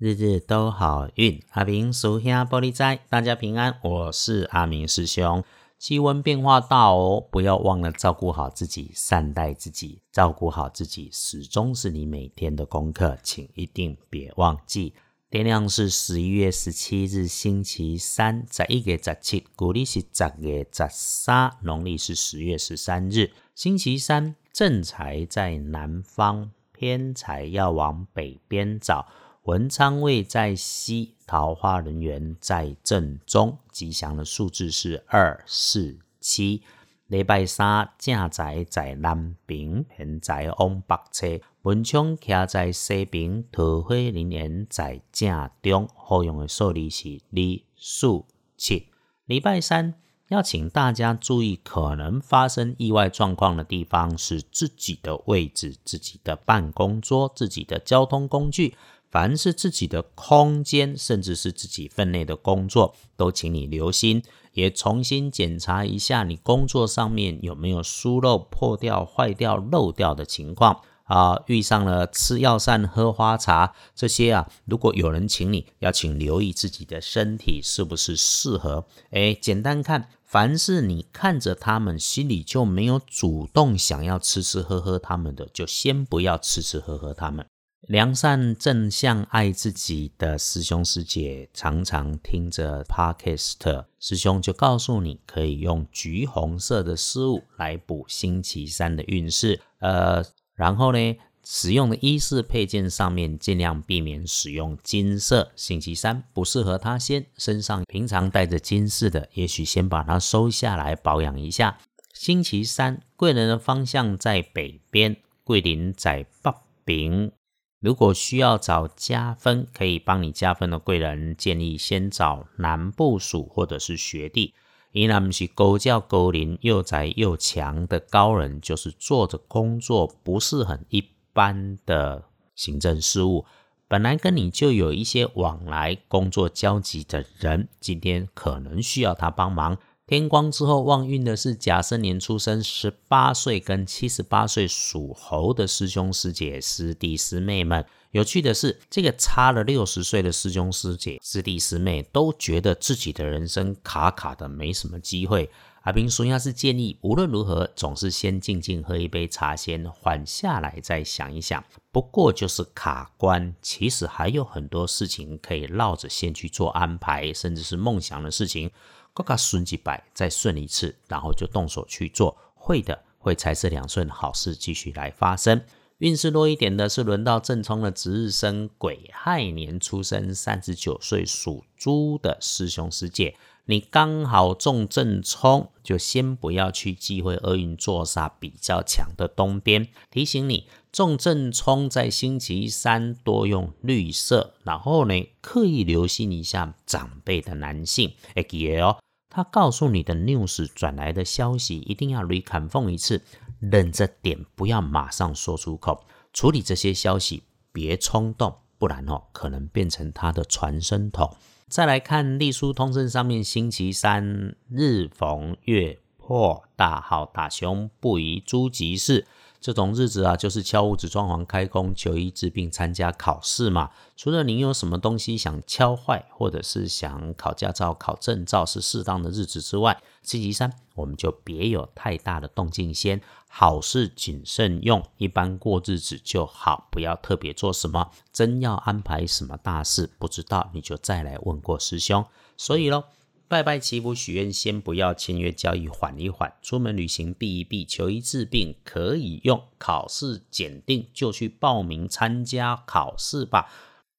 日日都好运，阿明属下玻璃斋，大家平安。我是阿明师兄。气温变化大哦，不要忘了照顾好自己，善待自己，照顾好自己，始终是你每天的功课，请一定别忘记。天亮是十一月十七日，星期三，在一月十七，古历是十月十三，农历是十月十三日，星期三。正财在南方，偏财要往北边找。文昌位在西，桃花人员在正中，吉祥的数字是二四七。礼拜三正宅在南边，偏在往北侧。文昌徛在西边，桃花人员在正中，好用的数字是二四七。礼拜三要请大家注意，可能发生意外状况的地方是自己的位置、自己的办公桌、自己的交通工具。凡是自己的空间，甚至是自己分内的工作，都请你留心，也重新检查一下你工作上面有没有疏漏、破掉、坏掉、漏掉的情况啊。遇上了吃药膳、喝花茶这些啊，如果有人请你，要请留意自己的身体是不是适合。哎，简单看，凡是你看着他们心里就没有主动想要吃吃喝喝他们的，就先不要吃吃喝喝他们。良善正向爱自己的师兄师姐，常常听着 Podcast，师兄就告诉你，可以用橘红色的丝物来补星期三的运势。呃，然后呢，使用的衣饰配件上面尽量避免使用金色，星期三不适合他先身上平常带着金饰的，也许先把它收下来保养一下。星期三贵人的方向在北边，桂林在北边。如果需要找加分，可以帮你加分的贵人，建议先找男部属或者是学弟。依然不是高教高龄又宅又强的高人，就是做着工作不是很一般的行政事务，本来跟你就有一些往来工作交集的人，今天可能需要他帮忙。天光之后旺运的是甲申年出生十八岁跟七十八岁属猴的师兄师姐、师弟师妹们。有趣的是，这个差了六十岁的师兄师姐、师弟师妹都觉得自己的人生卡卡的，没什么机会。阿平叔要是建议，无论如何，总是先静静喝一杯茶，先缓下来再想一想。不过就是卡关，其实还有很多事情可以绕着先去做安排，甚至是梦想的事情。各个顺几百，再顺一次，然后就动手去做。会的，会财势两顺，好事继续来发生。运势弱一点的是轮到正冲的值日生癸亥年出生，三十九岁属猪的师兄师姐，你刚好中正冲，就先不要去忌讳厄运坐煞比较强的东边。提醒你，中正冲在星期三多用绿色，然后呢，刻意留心一下长辈的男性，哎记哦。他告诉你的 news 转来的消息，一定要 reconfirm 一次，忍着点，不要马上说出口。处理这些消息，别冲动，不然哦，可能变成他的传声筒。再来看隶书通胜上面，星期三日逢月破，大号大凶，不宜诸吉事。这种日子啊，就是敲屋子、装潢、开工、求医治病、参加考试嘛。除了你有什么东西想敲坏，或者是想考驾照、考证照是适当的日子之外，星期三我们就别有太大的动静，先好事谨慎用，一般过日子就好，不要特别做什么。真要安排什么大事，不知道你就再来问过师兄。所以喽。拜拜祈福许愿，先不要签约交易，缓一缓。出门旅行避一避，求医治病可以用。考试检定就去报名参加考试吧。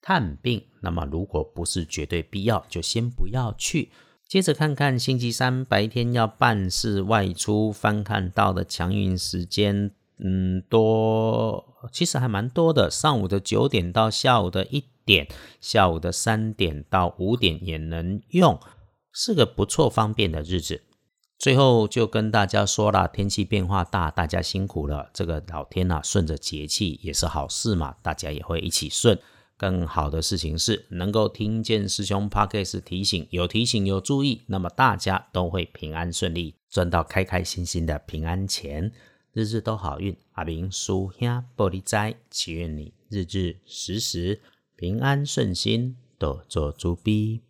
探病，那么如果不是绝对必要，就先不要去。接着看看星期三白天要办事外出翻看到的强运时间，嗯，多，其实还蛮多的。上午的九点到下午的一点，下午的三点到五点也能用。是个不错方便的日子。最后就跟大家说了，天气变化大，大家辛苦了。这个老天呐，顺着节气也是好事嘛，大家也会一起顺。更好的事情是，能够听见师兄 p a r k e s 提醒，有提醒有注意，那么大家都会平安顺利，赚到开开心心的平安钱，日日都好运。阿明叔兄玻璃斋，祈愿你日日时时平安顺心，多做主逼。